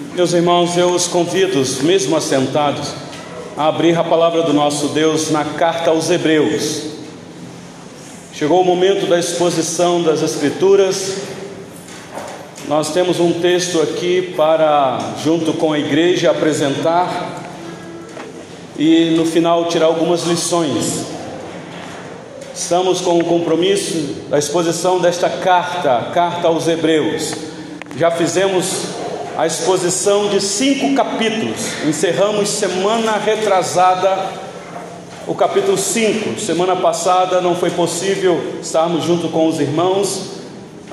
Meus irmãos, eu os convido, mesmo assentados, a abrir a palavra do nosso Deus na carta aos Hebreus. Chegou o momento da exposição das Escrituras. Nós temos um texto aqui para, junto com a igreja, apresentar e no final tirar algumas lições. Estamos com o compromisso da exposição desta carta, carta aos Hebreus. Já fizemos a exposição de cinco capítulos. Encerramos semana retrasada o capítulo 5. Semana passada não foi possível estarmos junto com os irmãos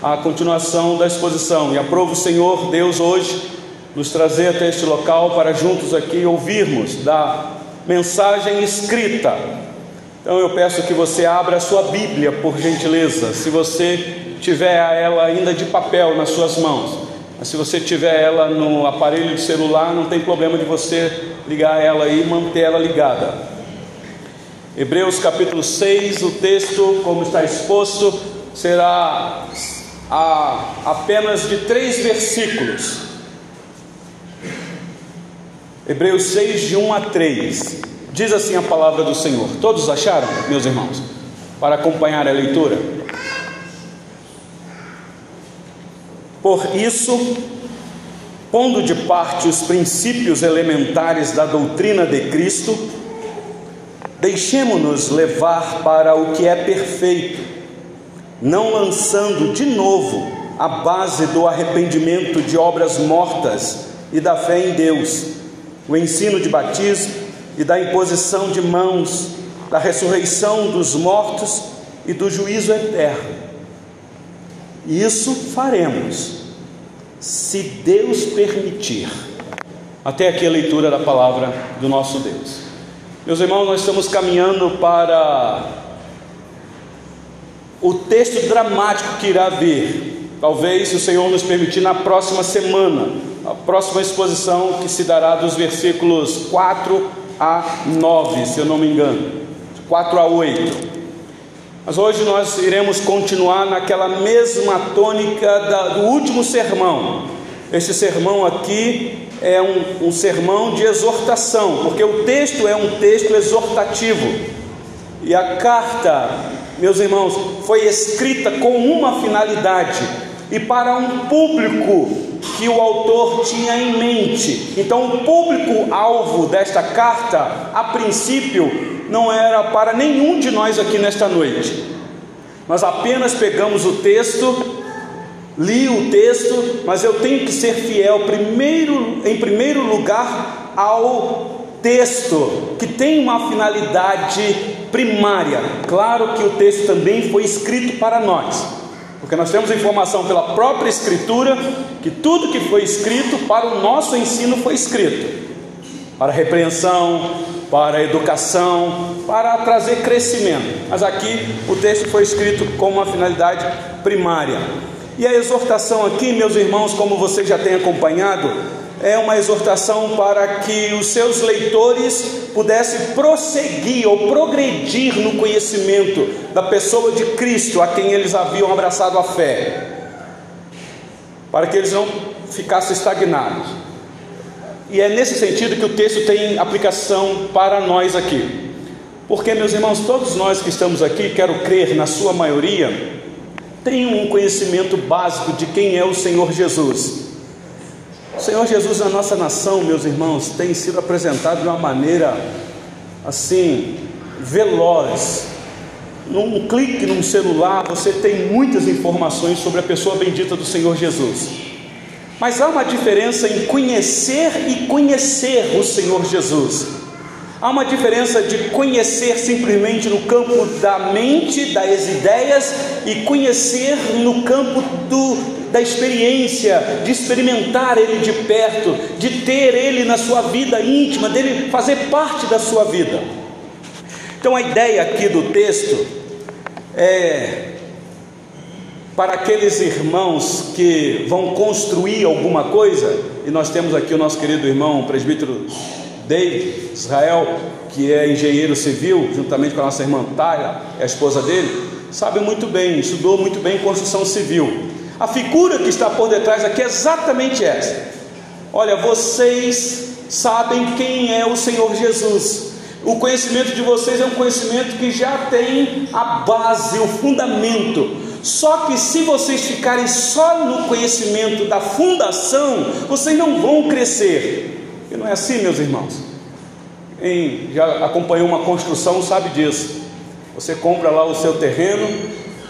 a continuação da exposição. E aprovo o Senhor Deus hoje nos trazer até este local para juntos aqui ouvirmos da mensagem escrita. Então eu peço que você abra a sua Bíblia, por gentileza, se você tiver ela ainda de papel nas suas mãos. Mas se você tiver ela no aparelho de celular, não tem problema de você ligar ela e manter ela ligada. Hebreus capítulo 6, o texto, como está exposto, será a, apenas de três versículos. Hebreus 6, de 1 a 3. Diz assim a palavra do Senhor. Todos acharam, meus irmãos? Para acompanhar a leitura. Por isso, pondo de parte os princípios elementares da doutrina de Cristo, deixemo-nos levar para o que é perfeito, não lançando de novo a base do arrependimento de obras mortas e da fé em Deus, o ensino de batismo e da imposição de mãos, da ressurreição dos mortos e do juízo eterno. Isso faremos se Deus permitir. Até aqui a leitura da palavra do nosso Deus. Meus irmãos, nós estamos caminhando para o texto dramático que irá vir. Talvez, se o Senhor nos permitir, na próxima semana, a próxima exposição que se dará dos versículos 4 a 9, se eu não me engano, 4 a 8. Mas hoje nós iremos continuar naquela mesma tônica da, do último sermão. Este sermão aqui é um, um sermão de exortação, porque o texto é um texto exortativo. E a carta, meus irmãos, foi escrita com uma finalidade e para um público que o autor tinha em mente. Então, o público-alvo desta carta, a princípio, não era para nenhum de nós aqui nesta noite. Nós apenas pegamos o texto, li o texto, mas eu tenho que ser fiel primeiro, em primeiro lugar ao texto, que tem uma finalidade primária. Claro que o texto também foi escrito para nós, porque nós temos informação pela própria Escritura que tudo que foi escrito para o nosso ensino foi escrito para repreensão, para educação, para trazer crescimento. Mas aqui o texto foi escrito com uma finalidade primária. E a exortação aqui, meus irmãos, como você já tem acompanhado, é uma exortação para que os seus leitores pudessem prosseguir ou progredir no conhecimento da pessoa de Cristo a quem eles haviam abraçado a fé, para que eles não ficassem estagnados. E é nesse sentido que o texto tem aplicação para nós aqui. Porque, meus irmãos, todos nós que estamos aqui, quero crer, na sua maioria, tem um conhecimento básico de quem é o Senhor Jesus. O Senhor Jesus na nossa nação, meus irmãos, tem sido apresentado de uma maneira assim, veloz. Num clique num celular, você tem muitas informações sobre a pessoa bendita do Senhor Jesus. Mas há uma diferença em conhecer e conhecer o Senhor Jesus. Há uma diferença de conhecer simplesmente no campo da mente, das ideias, e conhecer no campo do, da experiência, de experimentar Ele de perto, de ter Ele na sua vida íntima, dele fazer parte da sua vida. Então a ideia aqui do texto é para aqueles irmãos que vão construir alguma coisa, e nós temos aqui o nosso querido irmão, presbítero David Israel, que é engenheiro civil, juntamente com a nossa irmã Taya, é a esposa dele, sabe muito bem, estudou muito bem construção civil. A figura que está por detrás aqui é exatamente essa. Olha, vocês sabem quem é o Senhor Jesus. O conhecimento de vocês é um conhecimento que já tem a base, o fundamento. Só que se vocês ficarem só no conhecimento da fundação, vocês não vão crescer. E não é assim, meus irmãos. Quem já acompanhou uma construção sabe disso. Você compra lá o seu terreno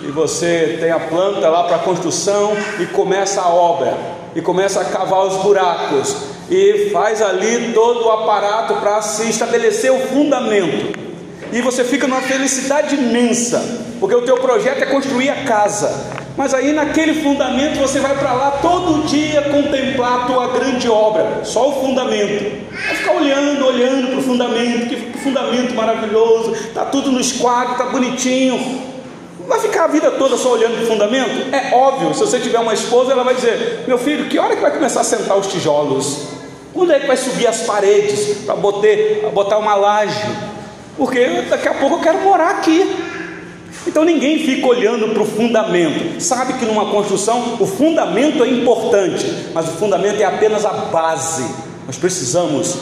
e você tem a planta lá para construção e começa a obra e começa a cavar os buracos e faz ali todo o aparato para se estabelecer o fundamento. E você fica numa felicidade imensa, porque o teu projeto é construir a casa. Mas aí naquele fundamento você vai para lá todo dia contemplar a tua grande obra, só o fundamento. Vai ficar olhando, olhando para o fundamento, que fundamento maravilhoso, está tudo no esquadro, está bonitinho. Vai ficar a vida toda só olhando para o fundamento? É óbvio, se você tiver uma esposa, ela vai dizer: Meu filho, que hora que vai começar a sentar os tijolos? Quando é que vai subir as paredes para botar uma laje? Porque daqui a pouco eu quero morar aqui. Então ninguém fica olhando para o fundamento. Sabe que numa construção o fundamento é importante, mas o fundamento é apenas a base. Nós precisamos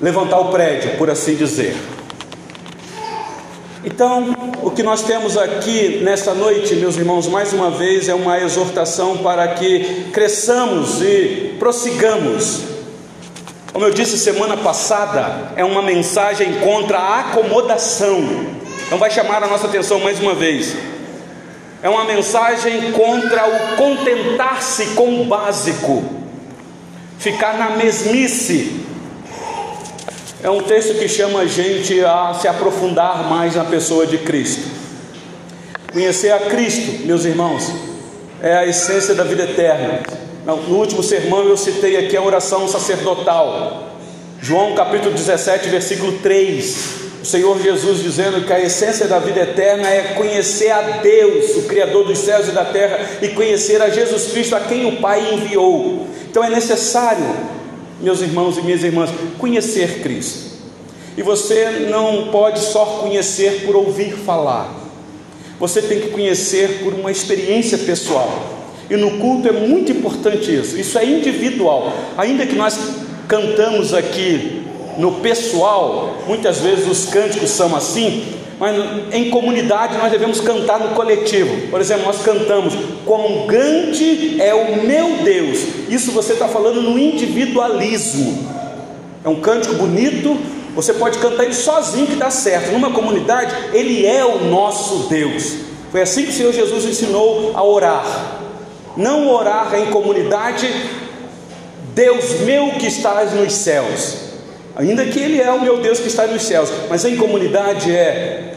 levantar o prédio, por assim dizer. Então, o que nós temos aqui nesta noite, meus irmãos, mais uma vez é uma exortação para que cresçamos e prossigamos como eu disse semana passada, é uma mensagem contra a acomodação. Então vai chamar a nossa atenção mais uma vez. É uma mensagem contra o contentar-se com o básico, ficar na mesmice. É um texto que chama a gente a se aprofundar mais na pessoa de Cristo. Conhecer a Cristo, meus irmãos, é a essência da vida eterna. No último sermão eu citei aqui a oração sacerdotal. João capítulo 17, versículo 3. O Senhor Jesus dizendo que a essência da vida eterna é conhecer a Deus, o Criador dos céus e da terra, e conhecer a Jesus Cristo, a quem o Pai enviou. Então é necessário, meus irmãos e minhas irmãs, conhecer Cristo. E você não pode só conhecer por ouvir falar, você tem que conhecer por uma experiência pessoal. E no culto é muito importante isso. Isso é individual. Ainda que nós cantamos aqui no pessoal, muitas vezes os cânticos são assim, mas em comunidade nós devemos cantar no coletivo. Por exemplo, nós cantamos: Quão grande é o meu Deus. Isso você está falando no individualismo. É um cântico bonito, você pode cantar ele sozinho que dá certo. Numa comunidade, ele é o nosso Deus. Foi assim que o Senhor Jesus ensinou a orar não orar em comunidade, Deus meu que estás nos céus, ainda que Ele é o meu Deus que está nos céus, mas em comunidade é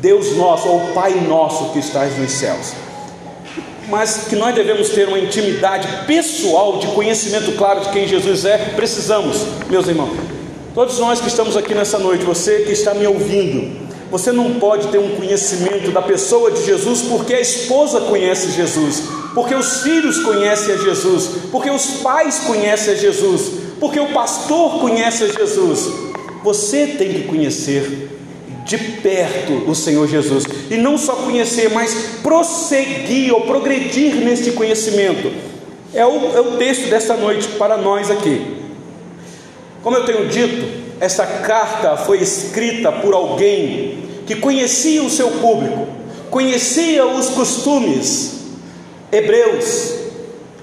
Deus nosso ou Pai nosso que estás nos céus. Mas que nós devemos ter uma intimidade pessoal de conhecimento claro de quem Jesus é, precisamos, meus irmãos. Todos nós que estamos aqui nessa noite, você que está me ouvindo, você não pode ter um conhecimento da pessoa de Jesus porque a esposa conhece Jesus, porque os filhos conhecem a Jesus, porque os pais conhecem a Jesus, porque o pastor conhece a Jesus. Você tem que conhecer de perto o Senhor Jesus e não só conhecer, mas prosseguir ou progredir neste conhecimento. É o, é o texto desta noite para nós aqui. Como eu tenho dito, essa carta foi escrita por alguém que conhecia o seu público, conhecia os costumes hebreus.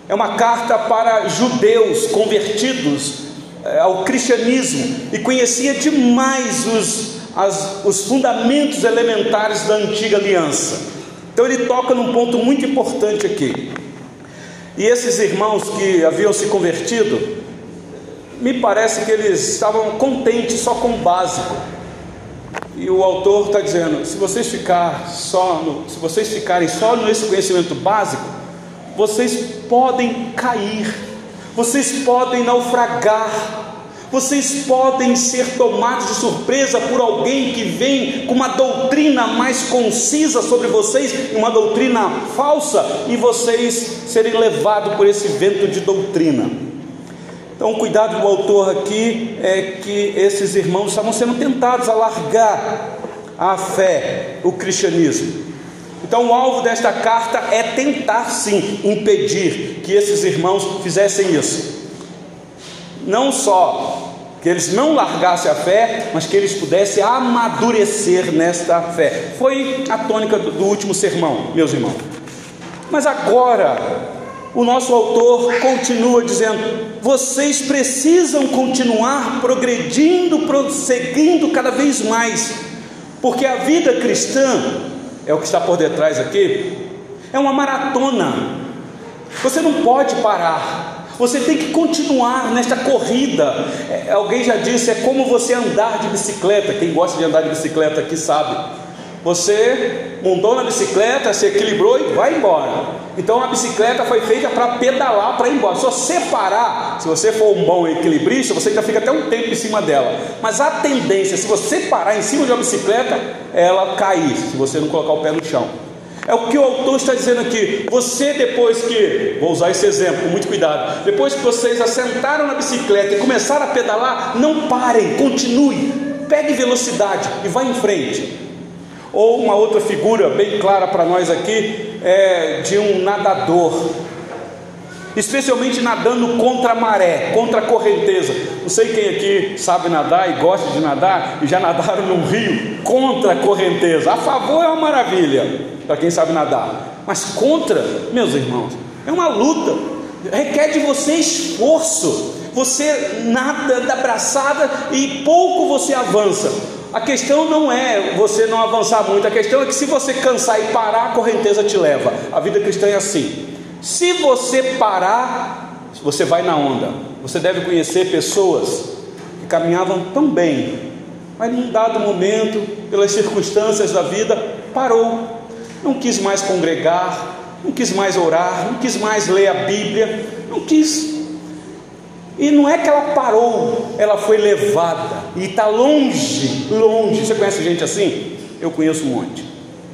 É uma carta para judeus convertidos eh, ao cristianismo e conhecia demais os, as, os fundamentos elementares da antiga aliança. Então ele toca num ponto muito importante aqui. E esses irmãos que haviam se convertido, me parece que eles estavam contentes só com o básico. E o autor está dizendo: se vocês ficar só no, se vocês ficarem só nesse conhecimento básico, vocês podem cair, vocês podem naufragar, vocês podem ser tomados de surpresa por alguém que vem com uma doutrina mais concisa sobre vocês, uma doutrina falsa, e vocês serem levados por esse vento de doutrina. Então, o cuidado do autor aqui é que esses irmãos estavam sendo tentados a largar a fé, o cristianismo. Então, o alvo desta carta é tentar sim impedir que esses irmãos fizessem isso. não só que eles não largassem a fé, mas que eles pudessem amadurecer nesta fé. Foi a tônica do, do último sermão, meus irmãos. Mas agora, o nosso autor continua dizendo: vocês precisam continuar progredindo, prosseguindo cada vez mais, porque a vida cristã, é o que está por detrás aqui, é uma maratona. Você não pode parar. Você tem que continuar nesta corrida. É, alguém já disse, é como você andar de bicicleta. Quem gosta de andar de bicicleta aqui sabe. Você montou na bicicleta, se equilibrou e vai embora. Então a bicicleta foi feita para pedalar, para ir embora. Se você parar, se você for um bom equilibrista, você já fica até um tempo em cima dela. Mas a tendência, se você parar em cima de uma bicicleta, ela cair, se você não colocar o pé no chão. É o que o autor está dizendo aqui. Você, depois que, vou usar esse exemplo com muito cuidado, depois que vocês assentaram na bicicleta e começaram a pedalar, não parem, continue, pegue velocidade e vá em frente. Ou uma outra figura bem clara para nós aqui é de um nadador, especialmente nadando contra a maré, contra a correnteza. Não sei quem aqui sabe nadar e gosta de nadar e já nadaram num rio contra a correnteza. A favor é uma maravilha para quem sabe nadar. Mas contra, meus irmãos, é uma luta, requer de você esforço. Você nada da braçada e pouco você avança. A questão não é você não avançar muito, a questão é que se você cansar e parar, a correnteza te leva. A vida cristã é assim. Se você parar, você vai na onda. Você deve conhecer pessoas que caminhavam tão bem, mas num dado momento, pelas circunstâncias da vida, parou não quis mais congregar, não quis mais orar, não quis mais ler a Bíblia, não quis. E não é que ela parou, ela foi levada e está longe, longe. Você conhece gente assim? Eu conheço um monte.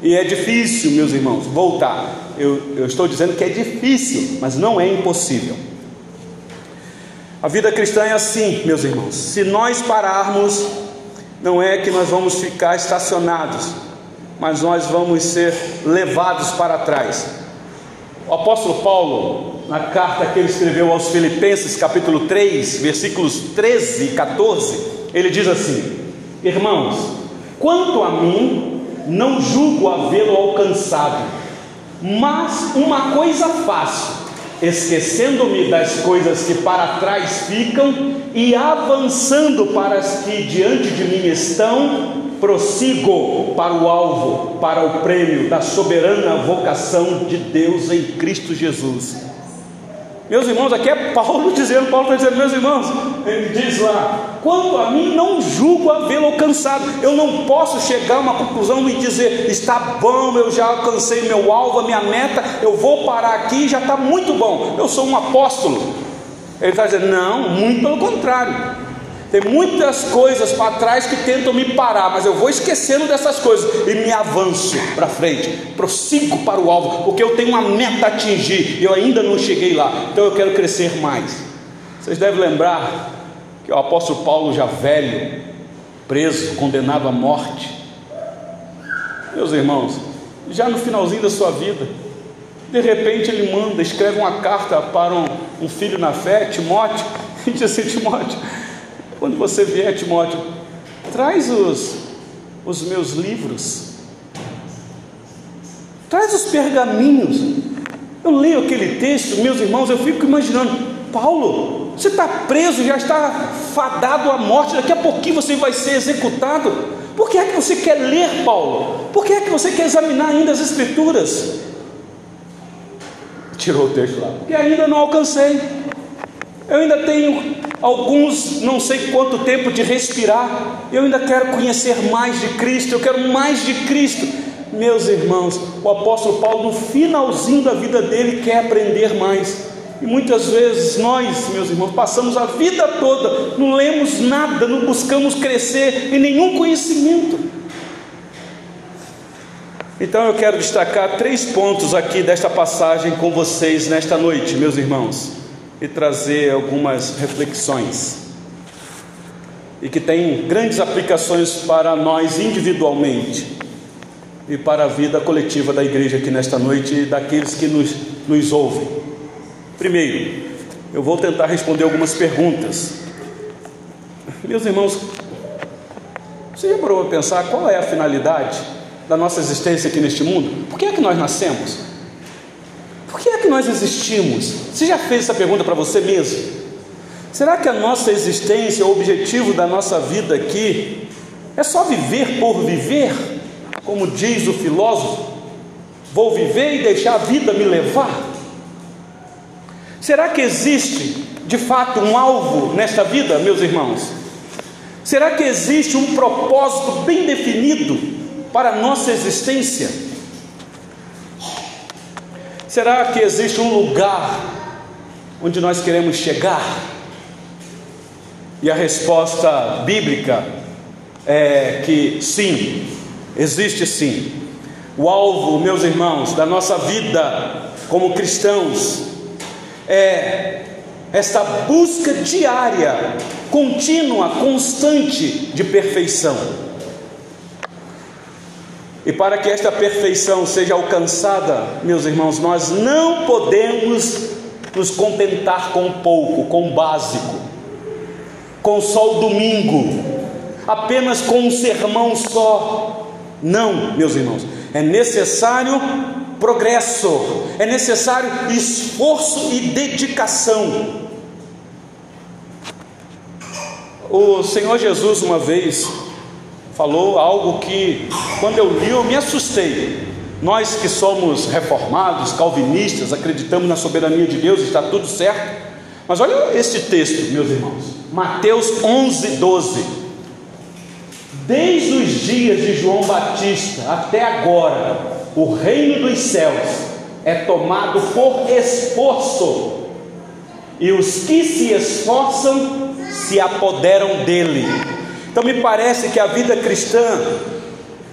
E é difícil, meus irmãos, voltar. Eu, eu estou dizendo que é difícil, mas não é impossível. A vida cristã é assim, meus irmãos. Se nós pararmos, não é que nós vamos ficar estacionados mas nós vamos ser levados para trás. O apóstolo Paulo, na carta que ele escreveu aos Filipenses, capítulo 3, versículos 13 e 14, ele diz assim: Irmãos, quanto a mim, não julgo havê-lo alcançado, mas uma coisa faço, esquecendo-me das coisas que para trás ficam e avançando para as que diante de mim estão, prossigo para o alvo, para o prêmio da soberana vocação de Deus em Cristo Jesus. Meus irmãos, aqui é Paulo dizendo, Paulo está dizendo, meus irmãos, ele diz lá, quanto a mim não julgo havê-lo alcançado, eu não posso chegar a uma conclusão e dizer, está bom, eu já alcancei meu alvo, a minha meta, eu vou parar aqui, já está muito bom, eu sou um apóstolo. Ele está dizendo, não, muito pelo contrário, tem muitas coisas para trás que tentam me parar, mas eu vou esquecendo dessas coisas e me avanço para frente, prossigo para o alvo, porque eu tenho uma meta a atingir e eu ainda não cheguei lá, então eu quero crescer mais. Vocês devem lembrar que o apóstolo Paulo, já velho, preso, condenado à morte, meus irmãos, já no finalzinho da sua vida, de repente ele manda, escreve uma carta para um, um filho na fé, Timóteo, e diz assim: Timóteo quando você vier, Timóteo, traz os, os meus livros, traz os pergaminhos. Eu leio aquele texto, meus irmãos, eu fico imaginando, Paulo, você está preso, já está fadado à morte, daqui a pouquinho você vai ser executado. Por que é que você quer ler, Paulo? Por que é que você quer examinar ainda as Escrituras? Tirou o texto lá, porque ainda não alcancei. Eu ainda tenho alguns, não sei quanto tempo de respirar. Eu ainda quero conhecer mais de Cristo, eu quero mais de Cristo. Meus irmãos, o apóstolo Paulo, no finalzinho da vida dele, quer aprender mais. E muitas vezes nós, meus irmãos, passamos a vida toda, não lemos nada, não buscamos crescer em nenhum conhecimento. Então eu quero destacar três pontos aqui desta passagem com vocês nesta noite, meus irmãos e trazer algumas reflexões e que tem grandes aplicações para nós individualmente e para a vida coletiva da igreja aqui nesta noite e daqueles que nos, nos ouvem. Primeiro, eu vou tentar responder algumas perguntas. Meus irmãos, você já parou para pensar qual é a finalidade da nossa existência aqui neste mundo? Por que é que nós nascemos? Que nós existimos? Você já fez essa pergunta para você mesmo? Será que a nossa existência, o objetivo da nossa vida aqui, é só viver por viver? Como diz o filósofo, vou viver e deixar a vida me levar? Será que existe de fato um alvo nesta vida, meus irmãos? Será que existe um propósito bem definido para a nossa existência? Será que existe um lugar onde nós queremos chegar? E a resposta bíblica é que sim, existe sim. O alvo, meus irmãos, da nossa vida como cristãos é esta busca diária, contínua, constante de perfeição. E para que esta perfeição seja alcançada, meus irmãos, nós não podemos nos contentar com pouco, com o básico, com só o domingo, apenas com um sermão só. Não, meus irmãos, é necessário progresso, é necessário esforço e dedicação. O Senhor Jesus, uma vez, falou algo que, quando eu li, eu me assustei. Nós que somos reformados, calvinistas, acreditamos na soberania de Deus, está tudo certo. Mas olha esse texto, meus irmãos, Mateus 11, 12. Desde os dias de João Batista até agora, o reino dos céus é tomado por esforço, e os que se esforçam se apoderam dele. Então me parece que a vida cristã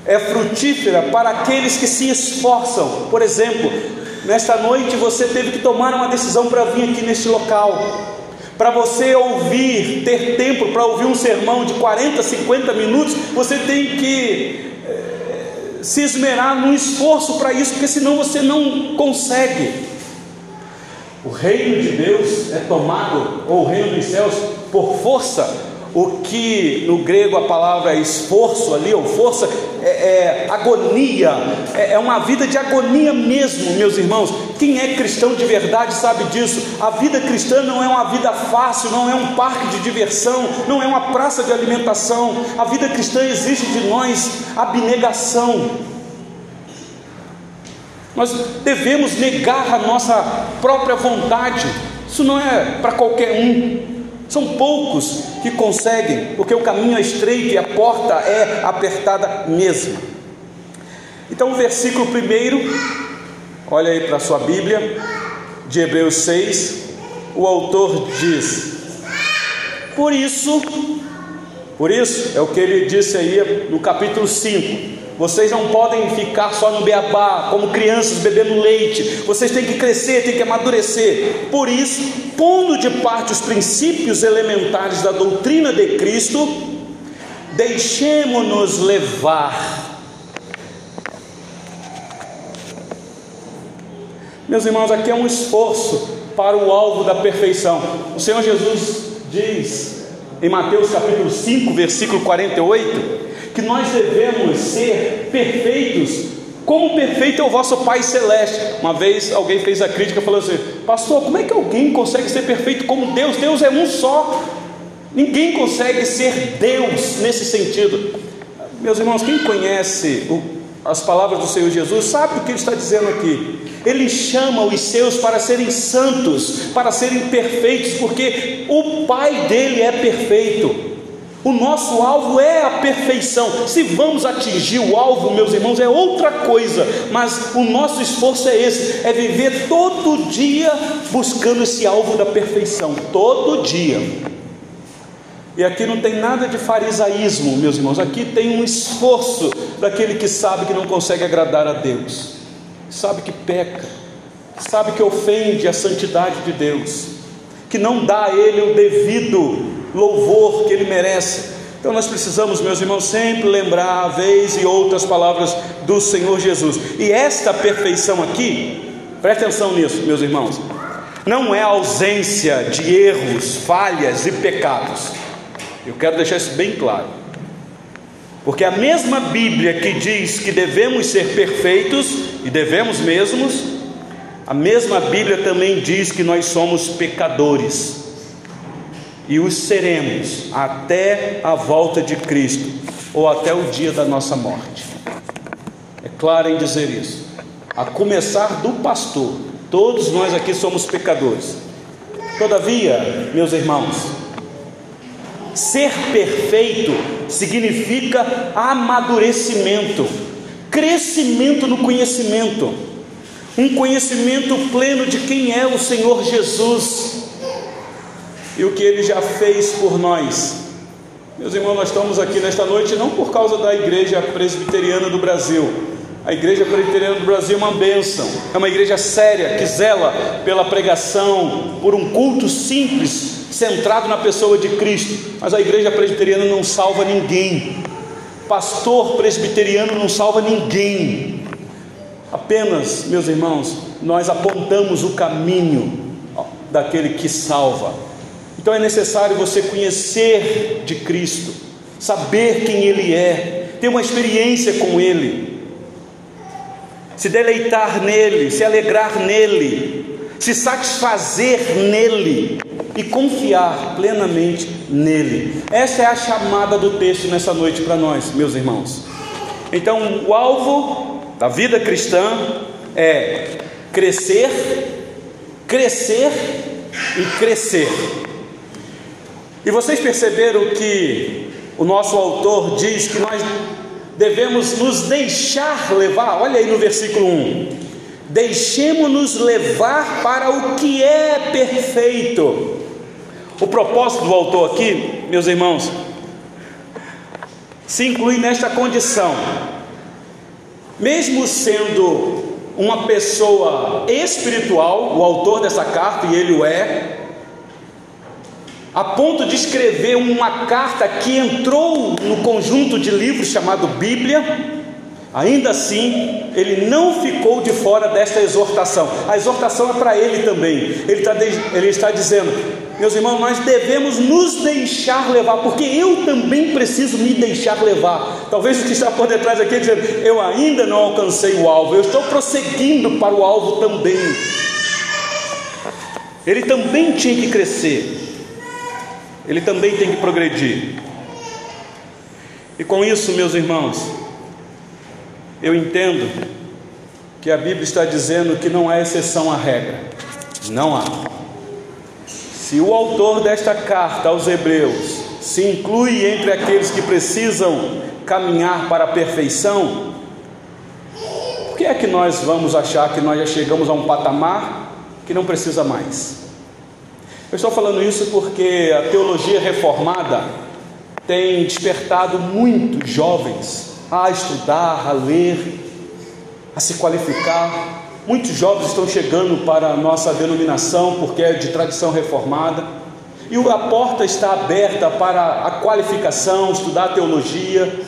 é frutífera para aqueles que se esforçam. Por exemplo, nesta noite você teve que tomar uma decisão para vir aqui neste local. Para você ouvir, ter tempo para ouvir um sermão de 40, 50 minutos, você tem que se esmerar no esforço para isso, porque senão você não consegue. O reino de Deus é tomado, ou o reino dos céus, por força. O que no grego a palavra é esforço ali, ou força, é, é agonia, é, é uma vida de agonia mesmo, meus irmãos. Quem é cristão de verdade sabe disso. A vida cristã não é uma vida fácil, não é um parque de diversão, não é uma praça de alimentação. A vida cristã exige de nós abnegação. Nós devemos negar a nossa própria vontade. Isso não é para qualquer um. São poucos que conseguem, porque o caminho é estreito e a porta é apertada mesmo. Então, o versículo primeiro, olha aí para a sua Bíblia, de Hebreus 6, o autor diz: Por isso, por isso, é o que ele disse aí no capítulo 5. Vocês não podem ficar só no beabá, como crianças bebendo leite. Vocês têm que crescer, têm que amadurecer. Por isso, pondo de parte os princípios elementares da doutrina de Cristo, deixemos-nos levar. Meus irmãos, aqui é um esforço para o alvo da perfeição. O Senhor Jesus diz em Mateus capítulo 5, versículo 48, que nós devemos ser perfeitos, como perfeito é o vosso Pai Celeste. Uma vez alguém fez a crítica falou assim: Pastor, como é que alguém consegue ser perfeito como Deus? Deus é um só. Ninguém consegue ser Deus nesse sentido. Meus irmãos, quem conhece as palavras do Senhor Jesus sabe o que ele está dizendo aqui. Ele chama os seus para serem santos, para serem perfeitos, porque o Pai dele é perfeito. O nosso alvo é a perfeição. Se vamos atingir o alvo, meus irmãos, é outra coisa, mas o nosso esforço é esse: é viver todo dia buscando esse alvo da perfeição, todo dia. E aqui não tem nada de farisaísmo, meus irmãos, aqui tem um esforço daquele que sabe que não consegue agradar a Deus, sabe que peca, sabe que ofende a santidade de Deus, que não dá a Ele o devido louvor que ele merece. Então nós precisamos, meus irmãos, sempre lembrar, vez e outras palavras do Senhor Jesus. E esta perfeição aqui, preste atenção nisso, meus irmãos. não é ausência de erros, falhas e pecados. Eu quero deixar isso bem claro. Porque a mesma Bíblia que diz que devemos ser perfeitos, e devemos mesmos, a mesma Bíblia também diz que nós somos pecadores, e os seremos até a volta de Cristo, ou até o dia da nossa morte. É claro em dizer isso, a começar do pastor, todos nós aqui somos pecadores. Todavia, meus irmãos, ser perfeito significa amadurecimento, crescimento no conhecimento, um conhecimento pleno de quem é o Senhor Jesus e o que ele já fez por nós. Meus irmãos, nós estamos aqui nesta noite não por causa da Igreja Presbiteriana do Brasil. A Igreja Presbiteriana do Brasil é uma bênção, é uma igreja séria que zela pela pregação, por um culto simples, centrado na pessoa de Cristo. Mas a Igreja Presbiteriana não salva ninguém, pastor presbiteriano não salva ninguém. Apenas, meus irmãos, nós apontamos o caminho daquele que salva. Então é necessário você conhecer de Cristo, saber quem Ele é, ter uma experiência com Ele se deleitar nele, se alegrar nele, se satisfazer nele e confiar plenamente nele. Essa é a chamada do texto nessa noite para nós, meus irmãos. Então, o alvo da vida cristã é crescer, crescer e crescer. E vocês perceberam que o nosso autor diz que nós devemos nos deixar levar, olha aí no versículo 1: deixemos-nos levar para o que é perfeito. O propósito do autor aqui, meus irmãos, se inclui nesta condição, mesmo sendo uma pessoa espiritual, o autor dessa carta, e ele o é, a ponto de escrever uma carta que entrou no conjunto de livros chamado Bíblia, ainda assim, ele não ficou de fora desta exortação. A exortação é para ele também. Ele está, ele está dizendo: meus irmãos, nós devemos nos deixar levar, porque eu também preciso me deixar levar. Talvez o que está por detrás aqui é dizendo: eu ainda não alcancei o alvo, eu estou prosseguindo para o alvo também. Ele também tinha que crescer ele também tem que progredir. E com isso, meus irmãos, eu entendo que a Bíblia está dizendo que não há exceção à regra. Não há. Se o autor desta carta aos Hebreus se inclui entre aqueles que precisam caminhar para a perfeição, por que é que nós vamos achar que nós já chegamos a um patamar que não precisa mais? Eu estou falando isso porque a teologia reformada tem despertado muitos jovens a estudar, a ler, a se qualificar. Muitos jovens estão chegando para a nossa denominação porque é de tradição reformada. E a porta está aberta para a qualificação, estudar teologia,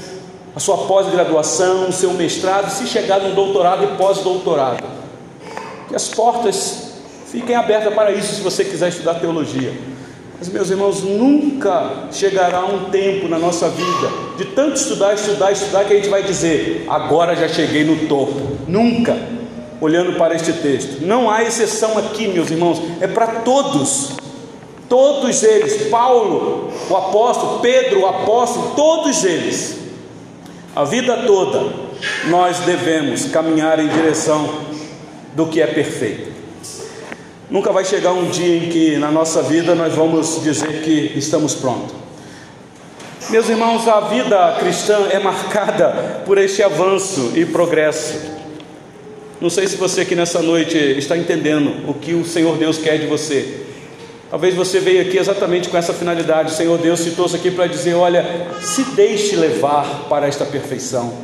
a sua pós-graduação, o seu mestrado, se chegar no doutorado e pós-doutorado. Que as portas Fiquem abertas para isso se você quiser estudar teologia. Mas, meus irmãos, nunca chegará um tempo na nossa vida de tanto estudar, estudar, estudar, que a gente vai dizer: agora já cheguei no topo. Nunca, olhando para este texto. Não há exceção aqui, meus irmãos, é para todos. Todos eles, Paulo, o apóstolo, Pedro, o apóstolo, todos eles, a vida toda, nós devemos caminhar em direção do que é perfeito. Nunca vai chegar um dia em que na nossa vida nós vamos dizer que estamos prontos. Meus irmãos, a vida cristã é marcada por este avanço e progresso. Não sei se você aqui nessa noite está entendendo o que o Senhor Deus quer de você. Talvez você veio aqui exatamente com essa finalidade. O Senhor Deus se trouxe aqui para dizer: olha, se deixe levar para esta perfeição.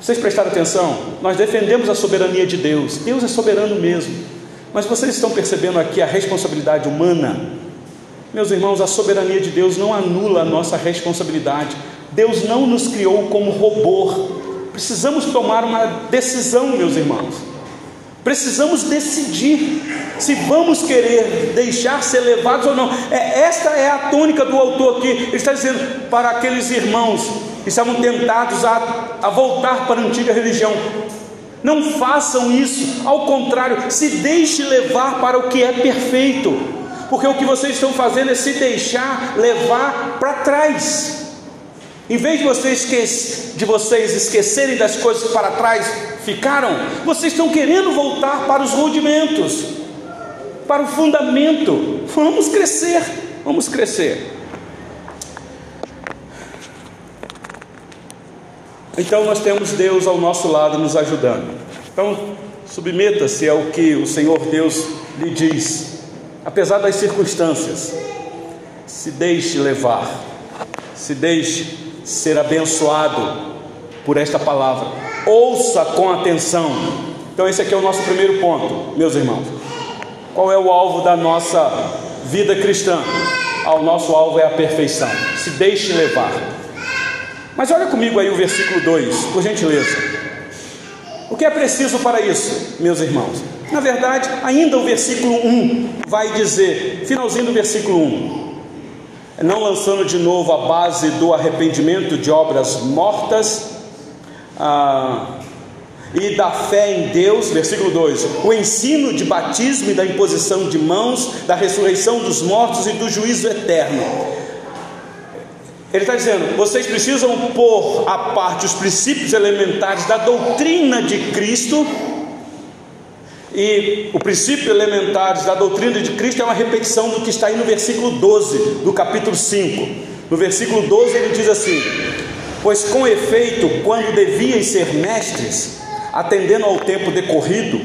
Vocês prestaram atenção? Nós defendemos a soberania de Deus. Deus é soberano mesmo. Mas vocês estão percebendo aqui a responsabilidade humana? Meus irmãos, a soberania de Deus não anula a nossa responsabilidade. Deus não nos criou como robô. Precisamos tomar uma decisão, meus irmãos. Precisamos decidir se vamos querer deixar ser levados ou não. É, esta é a tônica do autor aqui. Ele está dizendo para aqueles irmãos que estavam tentados a, a voltar para a antiga religião: não façam isso, ao contrário, se deixe levar para o que é perfeito, porque o que vocês estão fazendo é se deixar levar para trás. Em vez de vocês, de vocês esquecerem das coisas que para trás ficaram, vocês estão querendo voltar para os rudimentos, para o fundamento. Vamos crescer, vamos crescer. Então nós temos Deus ao nosso lado nos ajudando. Então, submeta-se ao que o Senhor Deus lhe diz, apesar das circunstâncias. Se deixe levar, se deixe ser abençoado por esta palavra. Ouça com atenção. Então, esse aqui é o nosso primeiro ponto, meus irmãos. Qual é o alvo da nossa vida cristã? Ah, o nosso alvo é a perfeição. Se deixe levar. Mas olha comigo aí o versículo 2, por gentileza. O que é preciso para isso, meus irmãos? Na verdade, ainda o versículo 1 vai dizer, finalzinho do versículo 1, não lançando de novo a base do arrependimento de obras mortas ah, e da fé em Deus, versículo 2: o ensino de batismo e da imposição de mãos, da ressurreição dos mortos e do juízo eterno. Ele está dizendo: vocês precisam pôr à parte os princípios elementares da doutrina de Cristo e o princípio elementar da doutrina de Cristo é uma repetição do que está aí no versículo 12 do capítulo 5. No versículo 12 ele diz assim: Pois com efeito, quando deviam ser mestres, atendendo ao tempo decorrido,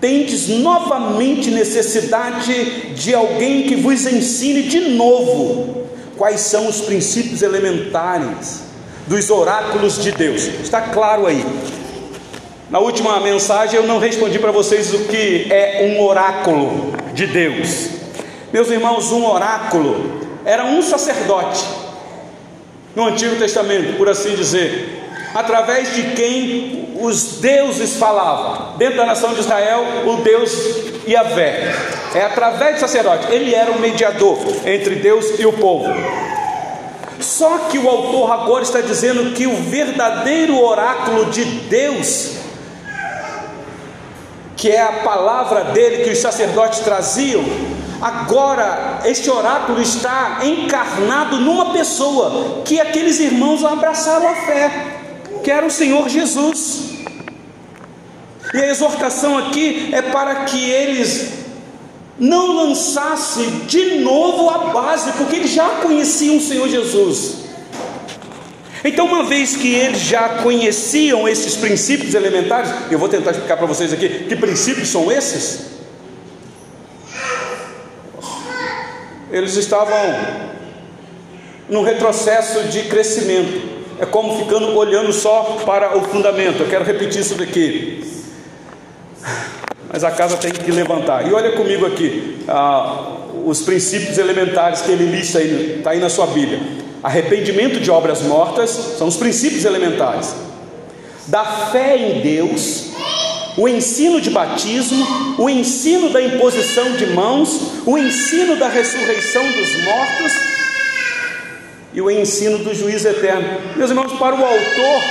tendes novamente necessidade de alguém que vos ensine de novo quais são os princípios elementares dos oráculos de Deus. Está claro aí. Na última mensagem eu não respondi para vocês o que é um oráculo de Deus. Meus irmãos, um oráculo era um sacerdote no Antigo Testamento, por assim dizer, através de quem os deuses falavam. Dentro da nação de Israel, o Deus Yahvé. É através do sacerdote. Ele era o mediador entre Deus e o povo. Só que o autor agora está dizendo que o verdadeiro oráculo de Deus que é a palavra dele que os sacerdotes traziam, agora este oráculo está encarnado numa pessoa que aqueles irmãos abraçaram a fé, que era o Senhor Jesus. E a exortação aqui é para que eles não lançassem de novo a base, porque eles já conheciam o Senhor Jesus. Então, uma vez que eles já conheciam esses princípios elementares, eu vou tentar explicar para vocês aqui que princípios são esses. Eles estavam num retrocesso de crescimento, é como ficando olhando só para o fundamento. Eu quero repetir isso daqui. Mas a casa tem que levantar. E olha comigo aqui ah, os princípios elementares que ele lista aí, está aí na sua Bíblia arrependimento de obras mortas, são os princípios elementares, da fé em Deus, o ensino de batismo, o ensino da imposição de mãos, o ensino da ressurreição dos mortos e o ensino do juízo eterno. Meus irmãos, para o autor,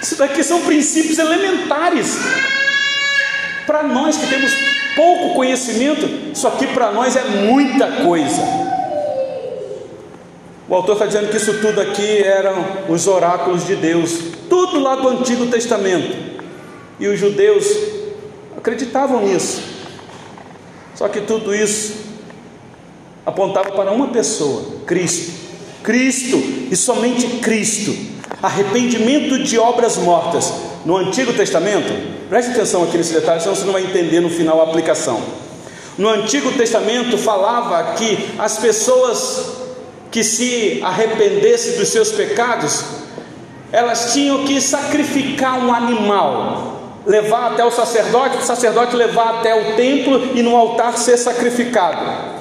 isso daqui são princípios elementares. Para nós que temos pouco conhecimento, isso aqui para nós é muita coisa. O autor está dizendo que isso tudo aqui eram os oráculos de Deus, tudo lá do Antigo Testamento. E os judeus acreditavam nisso. Só que tudo isso apontava para uma pessoa, Cristo. Cristo e somente Cristo. Arrependimento de obras mortas. No Antigo Testamento, preste atenção aqui nesse detalhe, senão você não vai entender no final a aplicação. No Antigo Testamento falava que as pessoas que se arrependesse dos seus pecados, elas tinham que sacrificar um animal, levar até o sacerdote, o sacerdote levar até o templo e no altar ser sacrificado.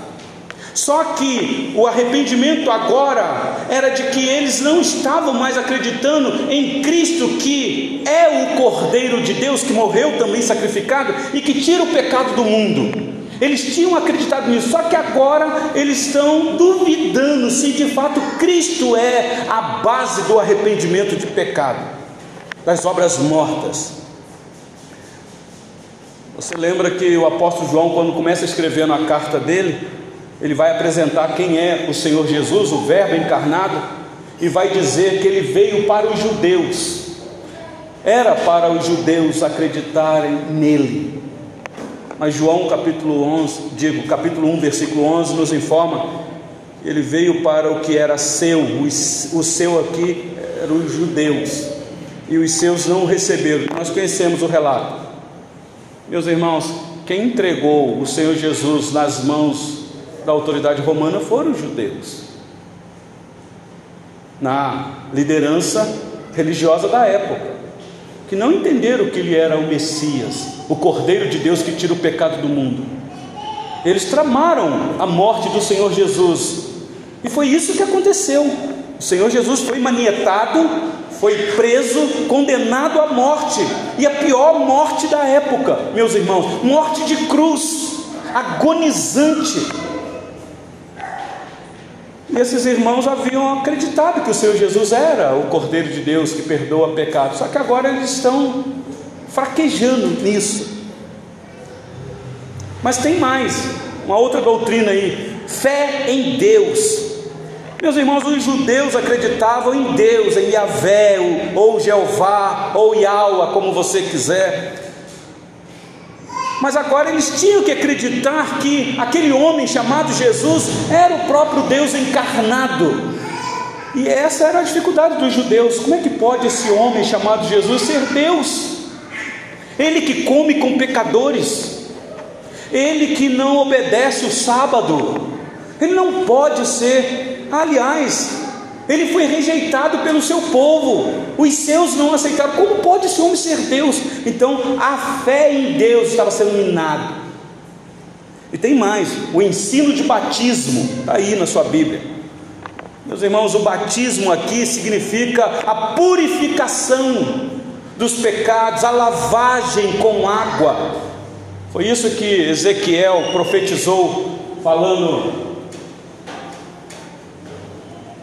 Só que o arrependimento agora era de que eles não estavam mais acreditando em Cristo, que é o Cordeiro de Deus que morreu também sacrificado e que tira o pecado do mundo. Eles tinham acreditado nisso, só que agora eles estão duvidando se de fato Cristo é a base do arrependimento de pecado, das obras mortas. Você lembra que o apóstolo João, quando começa a escrever na carta dele, ele vai apresentar quem é o Senhor Jesus, o Verbo encarnado, e vai dizer que ele veio para os judeus. Era para os judeus acreditarem nele. Mas João capítulo 11, digo, capítulo 1, versículo 11 nos informa ele veio para o que era seu, o seu aqui eram os judeus, e os seus não o receberam. Nós conhecemos o relato. Meus irmãos, quem entregou o Senhor Jesus nas mãos da autoridade romana foram os judeus, na liderança religiosa da época que não entenderam que ele era o Messias, o Cordeiro de Deus que tira o pecado do mundo. Eles tramaram a morte do Senhor Jesus, e foi isso que aconteceu. O Senhor Jesus foi manietado, foi preso, condenado à morte, e a pior morte da época, meus irmãos, morte de cruz, agonizante, e esses irmãos haviam acreditado que o Senhor Jesus era o Cordeiro de Deus que perdoa pecados, só que agora eles estão fraquejando nisso. Mas tem mais, uma outra doutrina aí: fé em Deus. Meus irmãos, os judeus acreditavam em Deus, em Yahvé, ou Jeová, ou Yahweh, como você quiser. Mas agora eles tinham que acreditar que aquele homem chamado Jesus era o próprio Deus encarnado. E essa era a dificuldade dos judeus. Como é que pode esse homem chamado Jesus ser Deus? Ele que come com pecadores, ele que não obedece o sábado, ele não pode ser. Aliás, ele foi rejeitado pelo seu povo, os seus não aceitaram. Como pode esse homem ser Deus? Então a fé em Deus estava sendo minada. E tem mais: o ensino de batismo, está aí na sua Bíblia. Meus irmãos, o batismo aqui significa a purificação dos pecados, a lavagem com água. Foi isso que Ezequiel profetizou, falando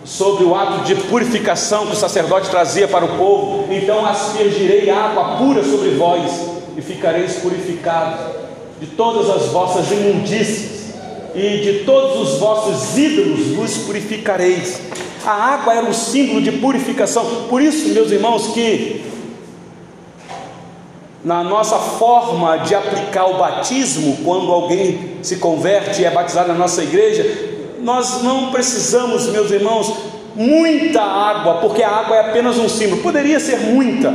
sobre o ato de purificação que o sacerdote trazia para o povo, então aspergirei água pura sobre vós e ficareis purificados de todas as vossas imundícias e de todos os vossos ídolos vos purificareis. A água era um símbolo de purificação, por isso, meus irmãos, que na nossa forma de aplicar o batismo, quando alguém se converte e é batizado na nossa igreja, nós não precisamos, meus irmãos, muita água, porque a água é apenas um símbolo. Poderia ser muita,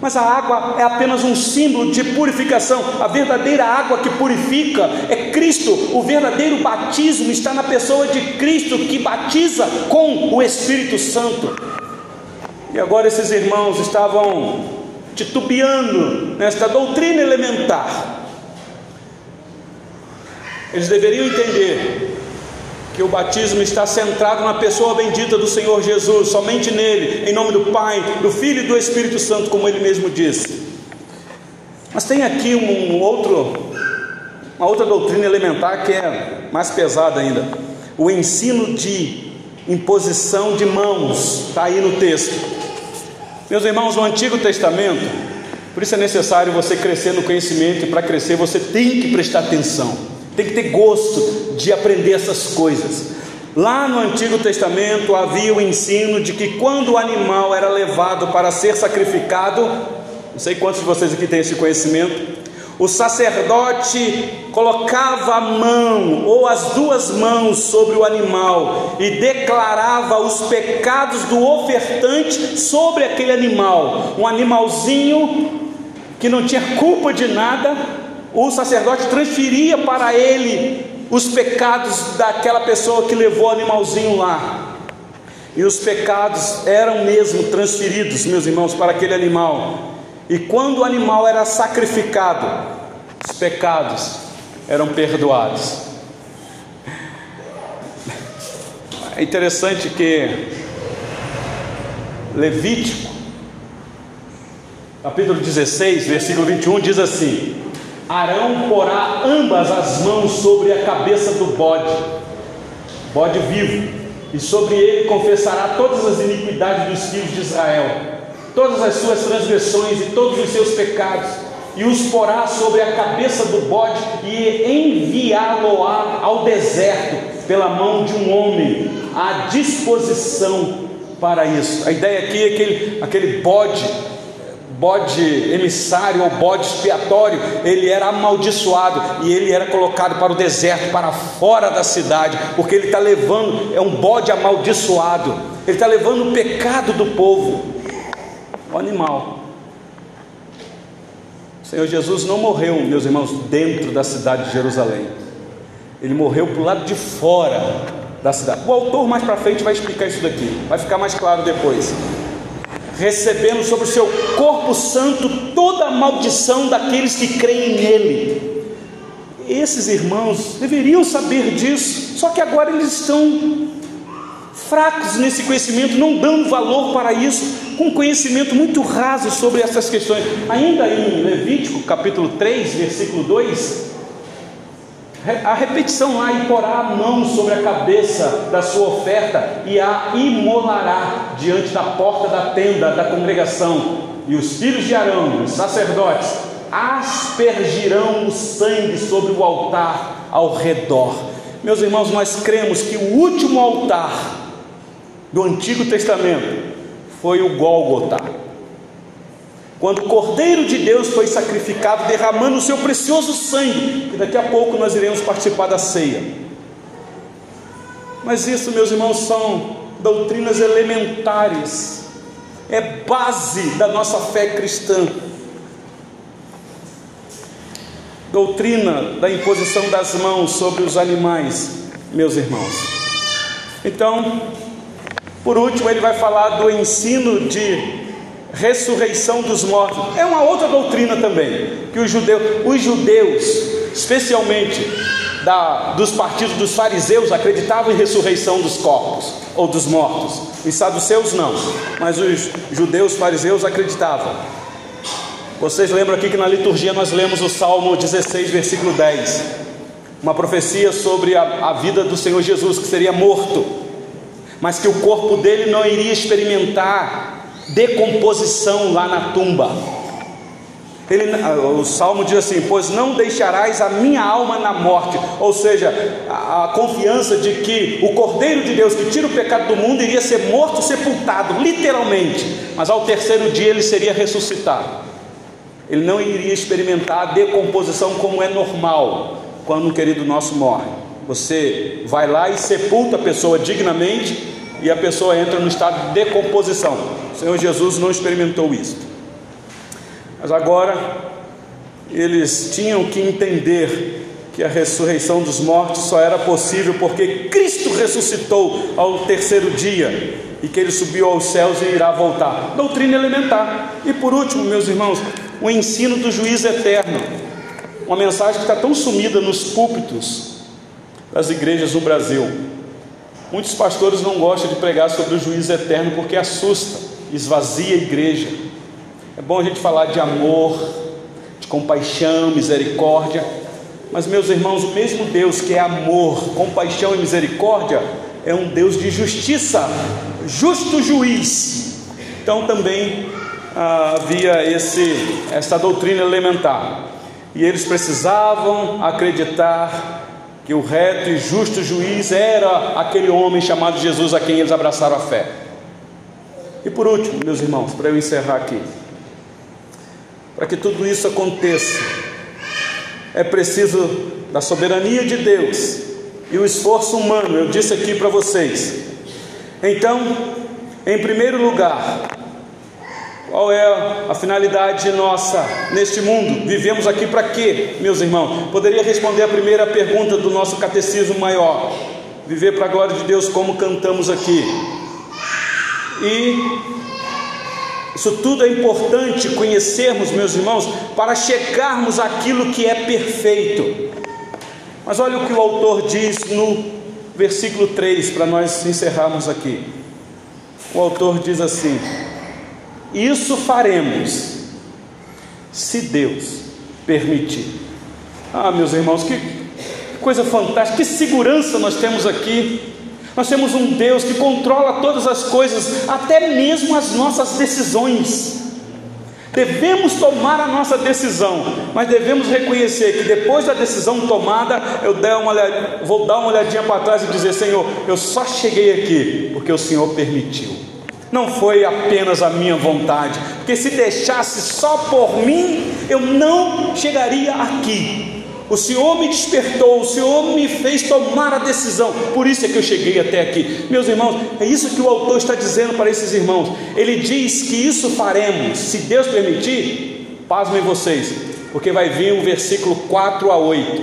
mas a água é apenas um símbolo de purificação. A verdadeira água que purifica é Cristo. O verdadeiro batismo está na pessoa de Cristo que batiza com o Espírito Santo. E agora esses irmãos estavam titubeando nesta doutrina elementar. Eles deveriam entender que o batismo está centrado na pessoa bendita do Senhor Jesus, somente nele, em nome do Pai, do Filho e do Espírito Santo, como ele mesmo disse. Mas tem aqui um outro, uma outra doutrina elementar que é mais pesada ainda: o ensino de imposição de mãos, está aí no texto. Meus irmãos, no Antigo Testamento, por isso é necessário você crescer no conhecimento, e para crescer você tem que prestar atenção tem que ter gosto de aprender essas coisas. Lá no Antigo Testamento havia o ensino de que quando o animal era levado para ser sacrificado, não sei quantos de vocês aqui têm esse conhecimento, o sacerdote colocava a mão ou as duas mãos sobre o animal e declarava os pecados do ofertante sobre aquele animal. Um animalzinho que não tinha culpa de nada, o sacerdote transferia para ele os pecados daquela pessoa que levou o animalzinho lá. E os pecados eram mesmo transferidos, meus irmãos, para aquele animal. E quando o animal era sacrificado, os pecados eram perdoados. É interessante que Levítico, capítulo 16, versículo 21, diz assim: Arão porá ambas as mãos sobre a cabeça do bode, bode vivo, e sobre ele confessará todas as iniquidades dos filhos de Israel, todas as suas transgressões e todos os seus pecados, e os porá sobre a cabeça do bode e enviá-lo-á ao deserto pela mão de um homem à disposição para isso. A ideia aqui é aquele, aquele bode, bode emissário ou bode expiatório, ele era amaldiçoado e ele era colocado para o deserto, para fora da cidade, porque ele está levando, é um bode amaldiçoado, ele está levando o pecado do povo, o animal. O Senhor Jesus não morreu, meus irmãos, dentro da cidade de Jerusalém, ele morreu para o lado de fora da cidade. O autor mais para frente vai explicar isso daqui, vai ficar mais claro depois. Recebendo sobre o seu corpo santo toda a maldição daqueles que creem nele. Esses irmãos deveriam saber disso, só que agora eles estão fracos nesse conhecimento, não dando valor para isso, com conhecimento muito raso sobre essas questões. Ainda em Levítico capítulo 3, versículo 2, a repetição lá, e porá a mão sobre a cabeça da sua oferta e a imolará diante da porta da tenda da congregação. E os filhos de Arão, os sacerdotes, aspergirão o sangue sobre o altar ao redor. Meus irmãos, nós cremos que o último altar do Antigo Testamento foi o Gólgota quando o Cordeiro de Deus foi sacrificado, derramando o seu precioso sangue, e daqui a pouco nós iremos participar da ceia. Mas isso, meus irmãos, são doutrinas elementares, é base da nossa fé cristã. Doutrina da imposição das mãos sobre os animais, meus irmãos. Então, por último, ele vai falar do ensino de ressurreição dos mortos. É uma outra doutrina também, que os judeus, os judeus especialmente da, dos partidos dos fariseus, acreditavam em ressurreição dos corpos ou dos mortos. Os saduceus não, mas os judeus fariseus acreditavam. Vocês lembram aqui que na liturgia nós lemos o Salmo 16, versículo 10, uma profecia sobre a, a vida do Senhor Jesus, que seria morto, mas que o corpo dele não iria experimentar decomposição lá na tumba. Ele, o salmo diz assim: Pois não deixarás a minha alma na morte, ou seja, a, a, confiança de que o Cordeiro de Deus que tira o pecado do mundo iria ser morto, sepultado, literalmente, mas ao terceiro dia ele seria ressuscitado. Ele não iria experimentar a decomposição como é normal quando um querido nosso morre. Você vai lá e sepulta a pessoa dignamente e a pessoa entra no estado de decomposição. Senhor Jesus não experimentou isso. Mas agora eles tinham que entender que a ressurreição dos mortos só era possível porque Cristo ressuscitou ao terceiro dia e que ele subiu aos céus e irá voltar. Doutrina elementar. E por último, meus irmãos, o ensino do juízo eterno. Uma mensagem que está tão sumida nos púlpitos das igrejas do Brasil. Muitos pastores não gostam de pregar sobre o juízo eterno porque assusta esvazia a igreja. É bom a gente falar de amor, de compaixão, misericórdia, mas meus irmãos, o mesmo Deus que é amor, compaixão e misericórdia, é um Deus de justiça, justo juiz. Então também ah, havia esse, essa doutrina elementar, e eles precisavam acreditar que o reto e justo juiz era aquele homem chamado Jesus a quem eles abraçaram a fé. E por último, meus irmãos, para eu encerrar aqui, para que tudo isso aconteça, é preciso da soberania de Deus e o esforço humano, eu disse aqui para vocês. Então, em primeiro lugar, qual é a finalidade nossa neste mundo? Vivemos aqui para quê, meus irmãos? Poderia responder a primeira pergunta do nosso catecismo maior: viver para a glória de Deus, como cantamos aqui. E isso tudo é importante conhecermos, meus irmãos, para chegarmos àquilo que é perfeito. Mas olha o que o autor diz no versículo 3, para nós encerrarmos aqui. O autor diz assim: Isso faremos, se Deus permitir. Ah, meus irmãos, que coisa fantástica, que segurança nós temos aqui. Nós temos um Deus que controla todas as coisas, até mesmo as nossas decisões. Devemos tomar a nossa decisão, mas devemos reconhecer que depois da decisão tomada, eu uma vou dar uma olhadinha para trás e dizer: Senhor, eu só cheguei aqui porque o Senhor permitiu. Não foi apenas a minha vontade, porque se deixasse só por mim, eu não chegaria aqui. O Senhor me despertou, o Senhor me fez tomar a decisão, por isso é que eu cheguei até aqui. Meus irmãos, é isso que o autor está dizendo para esses irmãos. Ele diz que isso faremos, se Deus permitir, pasmem vocês, porque vai vir o versículo 4 a 8,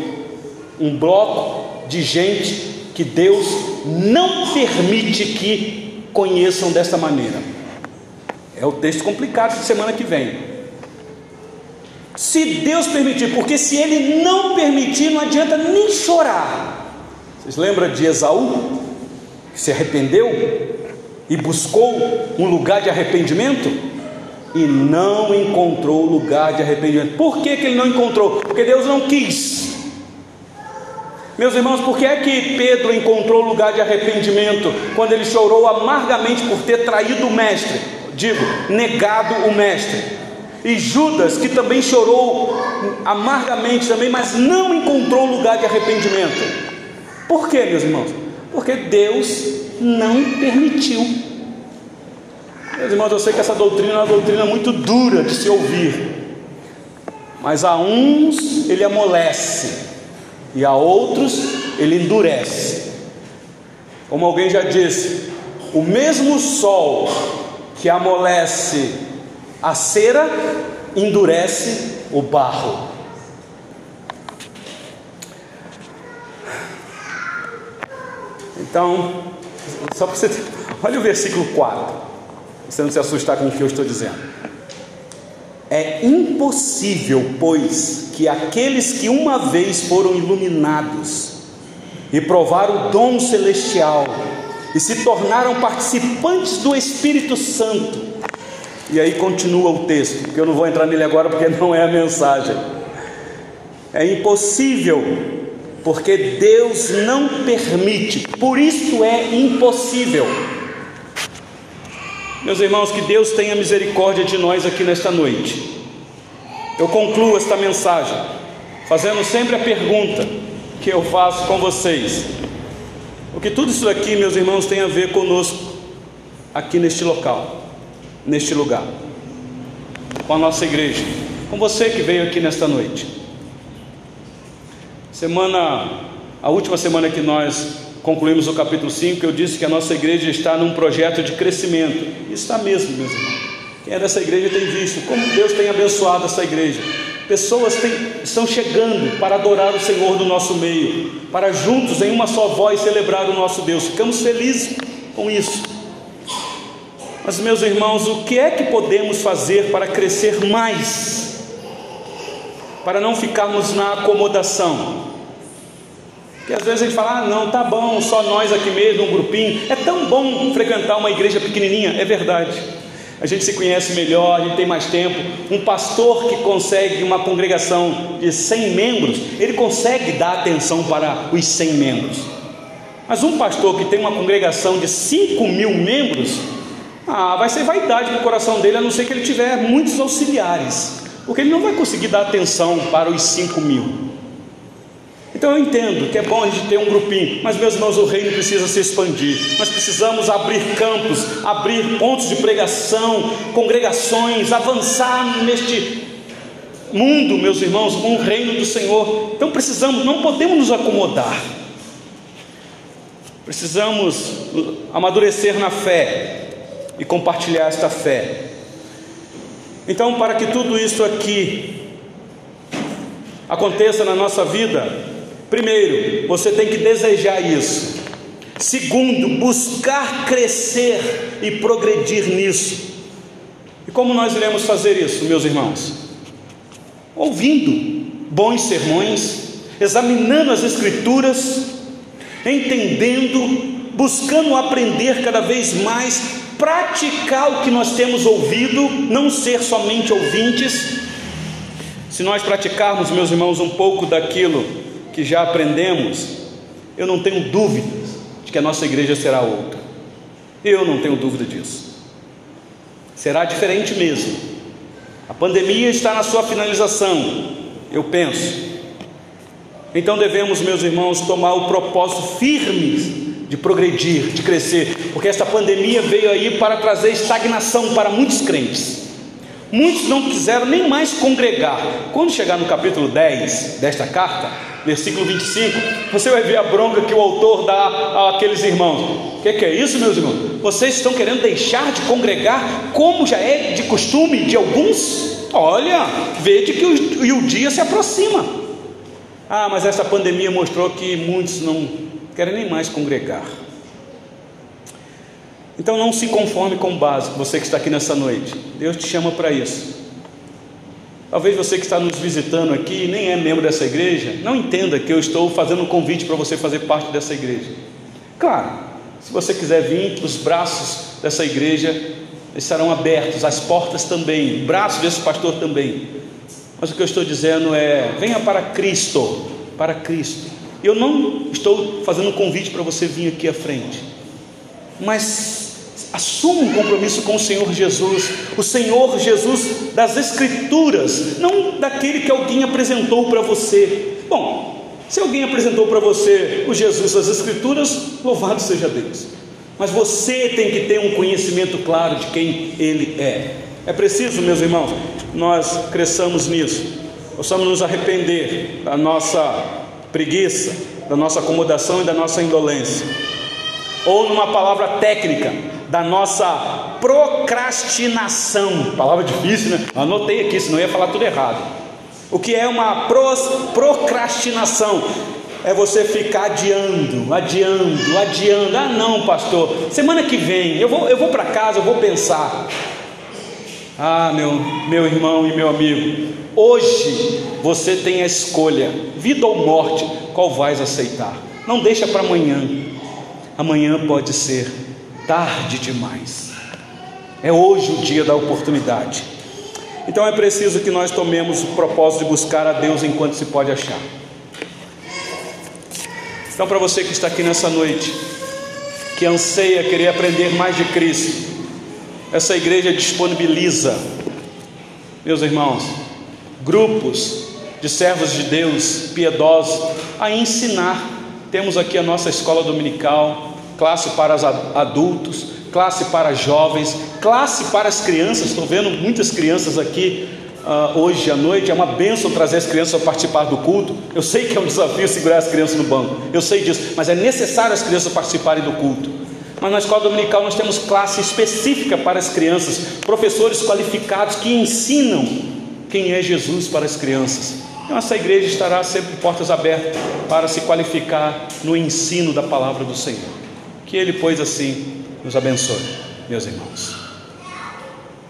um bloco de gente que Deus não permite que conheçam desta maneira. É o texto complicado de semana que vem. Se Deus permitir, porque se Ele não permitir, não adianta nem chorar. Vocês lembram de Esaú, que se arrependeu e buscou um lugar de arrependimento? E não encontrou lugar de arrependimento. Por que, que ele não encontrou? Porque Deus não quis. Meus irmãos, por que é que Pedro encontrou lugar de arrependimento quando ele chorou amargamente por ter traído o mestre? Digo, negado o mestre e Judas, que também chorou amargamente também, mas não encontrou lugar de arrependimento. Por quê, meus irmãos? Porque Deus não permitiu. Meus irmãos, eu sei que essa doutrina é uma doutrina muito dura de se ouvir, mas a uns ele amolece e a outros ele endurece. Como alguém já disse, o mesmo sol que amolece a cera endurece o barro. Então, só para você. Olha o versículo 4. Você não se assustar com o que eu estou dizendo. É impossível, pois, que aqueles que uma vez foram iluminados e provaram o dom celestial e se tornaram participantes do Espírito Santo, e aí continua o texto, que eu não vou entrar nele agora porque não é a mensagem. É impossível, porque Deus não permite, por isso é impossível. Meus irmãos, que Deus tenha misericórdia de nós aqui nesta noite. Eu concluo esta mensagem fazendo sempre a pergunta que eu faço com vocês: o que tudo isso aqui, meus irmãos, tem a ver conosco aqui neste local? Neste lugar, com a nossa igreja, com você que veio aqui nesta noite. Semana, a última semana que nós concluímos o capítulo 5, eu disse que a nossa igreja está num projeto de crescimento. Está mesmo, meus irmãos. Quem é dessa igreja tem visto como Deus tem abençoado essa igreja. Pessoas estão chegando para adorar o Senhor do nosso meio, para juntos em uma só voz celebrar o nosso Deus. Ficamos felizes com isso. Mas, meus irmãos, o que é que podemos fazer para crescer mais? Para não ficarmos na acomodação. Porque às vezes a gente fala, ah, não, tá bom, só nós aqui mesmo, um grupinho. É tão bom frequentar uma igreja pequenininha, é verdade. A gente se conhece melhor, a gente tem mais tempo. Um pastor que consegue uma congregação de 100 membros, ele consegue dar atenção para os 100 membros. Mas um pastor que tem uma congregação de 5 mil membros, ah, vai ser vaidade no coração dele, a não ser que ele tiver muitos auxiliares, porque ele não vai conseguir dar atenção para os cinco mil. Então eu entendo que é bom a gente ter um grupinho, mas meus irmãos, o reino precisa se expandir. Nós precisamos abrir campos, abrir pontos de pregação, congregações, avançar neste mundo, meus irmãos, com o reino do Senhor. Então precisamos, não podemos nos acomodar. Precisamos amadurecer na fé, e compartilhar esta fé. Então, para que tudo isso aqui aconteça na nossa vida, primeiro, você tem que desejar isso. Segundo, buscar crescer e progredir nisso. E como nós iremos fazer isso, meus irmãos? Ouvindo bons sermões, examinando as Escrituras entendendo, buscando aprender cada vez mais, praticar o que nós temos ouvido, não ser somente ouvintes. Se nós praticarmos, meus irmãos, um pouco daquilo que já aprendemos, eu não tenho dúvidas de que a nossa igreja será outra. Eu não tenho dúvida disso. Será diferente mesmo. A pandemia está na sua finalização, eu penso. Então devemos, meus irmãos, tomar o propósito firme de progredir, de crescer, porque esta pandemia veio aí para trazer estagnação para muitos crentes. Muitos não quiseram nem mais congregar. Quando chegar no capítulo 10 desta carta, versículo 25, você vai ver a bronca que o autor dá àqueles irmãos. O que, que, é isso, meus irmãos? Vocês estão querendo deixar de congregar como já é de costume de alguns? Olha, veja que o, o dia se aproxima. Ah, mas essa pandemia mostrou que muitos não querem nem mais congregar. Então não se conforme com o básico, você que está aqui nessa noite. Deus te chama para isso. Talvez você que está nos visitando aqui nem é membro dessa igreja, não entenda que eu estou fazendo um convite para você fazer parte dessa igreja. Claro, se você quiser vir, os braços dessa igreja estarão abertos, as portas também, braços desse pastor também. Mas o que eu estou dizendo é: venha para Cristo, para Cristo. Eu não estou fazendo um convite para você vir aqui à frente, mas Assuma um compromisso com o Senhor Jesus, o Senhor Jesus das Escrituras, não daquele que alguém apresentou para você. Bom, se alguém apresentou para você o Jesus das Escrituras, louvado seja Deus. Mas você tem que ter um conhecimento claro de quem Ele é. É preciso, meus irmãos, nós cresçamos nisso, possamos nos arrepender da nossa preguiça, da nossa acomodação e da nossa indolência. Ou numa palavra técnica, da nossa procrastinação. Palavra difícil, né? Anotei aqui, senão ia falar tudo errado. O que é uma procrastinação? É você ficar adiando, adiando, adiando. Ah, não, pastor, semana que vem eu vou, eu vou para casa, eu vou pensar. Ah, meu, meu irmão e meu amigo, hoje você tem a escolha, vida ou morte, qual vais aceitar? Não deixa para amanhã. Amanhã pode ser tarde demais. É hoje o dia da oportunidade. Então é preciso que nós tomemos o propósito de buscar a Deus enquanto se pode achar. Então, para você que está aqui nessa noite, que anseia querer aprender mais de Cristo, essa igreja disponibiliza, meus irmãos, grupos de servos de Deus piedosos a ensinar. Temos aqui a nossa escola dominical, classe para os adultos, classe para jovens, classe para as crianças. Estou vendo muitas crianças aqui uh, hoje à noite. É uma benção trazer as crianças a participar do culto. Eu sei que é um desafio segurar as crianças no banco, eu sei disso, mas é necessário as crianças participarem do culto. Mas na escola dominical nós temos classe específica para as crianças, professores qualificados que ensinam quem é Jesus para as crianças. Então, essa igreja estará sempre portas abertas para se qualificar no ensino da palavra do Senhor. Que Ele, pois, assim nos abençoe, meus irmãos.